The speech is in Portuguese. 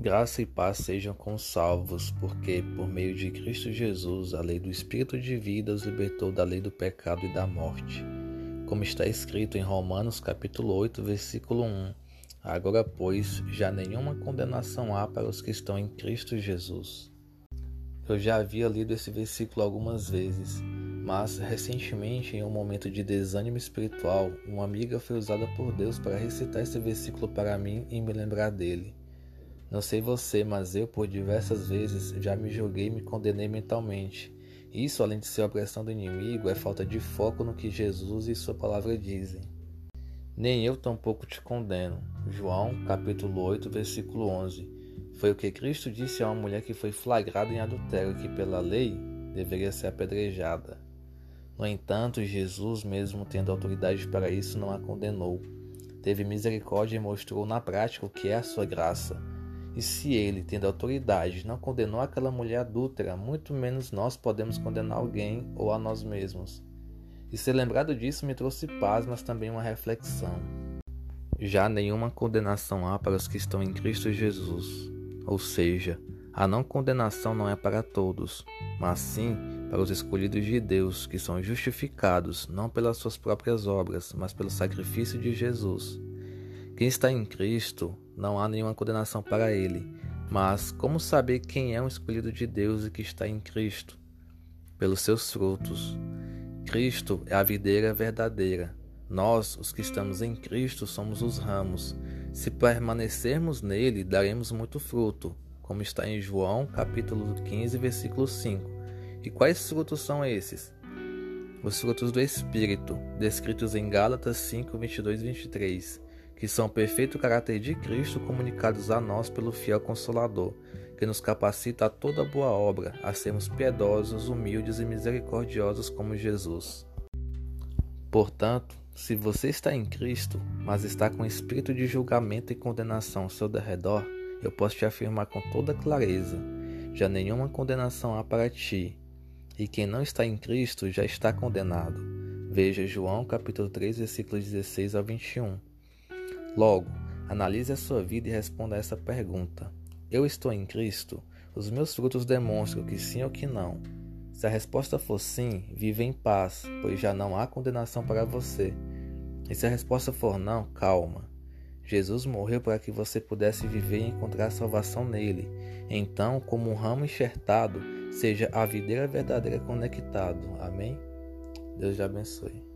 Graça e paz sejam com os salvos, porque, por meio de Cristo Jesus, a lei do Espírito de vida os libertou da lei do pecado e da morte. Como está escrito em Romanos capítulo 8, versículo 1. Agora, pois, já nenhuma condenação há para os que estão em Cristo Jesus. Eu já havia lido esse versículo algumas vezes, mas recentemente, em um momento de desânimo espiritual, uma amiga foi usada por Deus para recitar esse versículo para mim e me lembrar dele. Não sei você, mas eu por diversas vezes já me joguei e me condenei mentalmente. Isso, além de ser a opressão do inimigo, é falta de foco no que Jesus e sua palavra dizem. Nem eu tampouco te condeno. João, capítulo 8, versículo 11. Foi o que Cristo disse a uma mulher que foi flagrada em adultério que pela lei deveria ser apedrejada. No entanto, Jesus, mesmo tendo autoridade para isso, não a condenou. Teve misericórdia e mostrou na prática o que é a sua graça e se ele, tendo autoridade, não condenou aquela mulher adúltera, muito menos nós podemos condenar alguém ou a nós mesmos. E ser lembrado disso me trouxe paz, mas também uma reflexão. Já nenhuma condenação há para os que estão em Cristo Jesus. Ou seja, a não condenação não é para todos, mas sim para os escolhidos de Deus, que são justificados não pelas suas próprias obras, mas pelo sacrifício de Jesus. Quem está em Cristo, não há nenhuma condenação para ele. Mas como saber quem é um escolhido de Deus e que está em Cristo? Pelos seus frutos. Cristo é a videira verdadeira. Nós, os que estamos em Cristo, somos os ramos. Se permanecermos nele, daremos muito fruto, como está em João, capítulo 15, versículo 5. E quais frutos são esses? Os frutos do Espírito, descritos em Gálatas 5, 22 e 23 que são o perfeito caráter de Cristo comunicados a nós pelo fiel Consolador, que nos capacita a toda boa obra, a sermos piedosos, humildes e misericordiosos como Jesus. Portanto, se você está em Cristo, mas está com espírito de julgamento e condenação ao seu derredor, eu posso te afirmar com toda clareza: já nenhuma condenação há para ti. E quem não está em Cristo já está condenado. Veja João capítulo 3, versículos 16 a 21. Logo, analise a sua vida e responda a essa pergunta: Eu estou em Cristo? Os meus frutos demonstram que sim ou que não. Se a resposta for sim, vive em paz, pois já não há condenação para você. E se a resposta for não, calma. Jesus morreu para que você pudesse viver e encontrar salvação nele. Então, como um ramo enxertado, seja a videira verdadeira conectado. Amém? Deus te abençoe.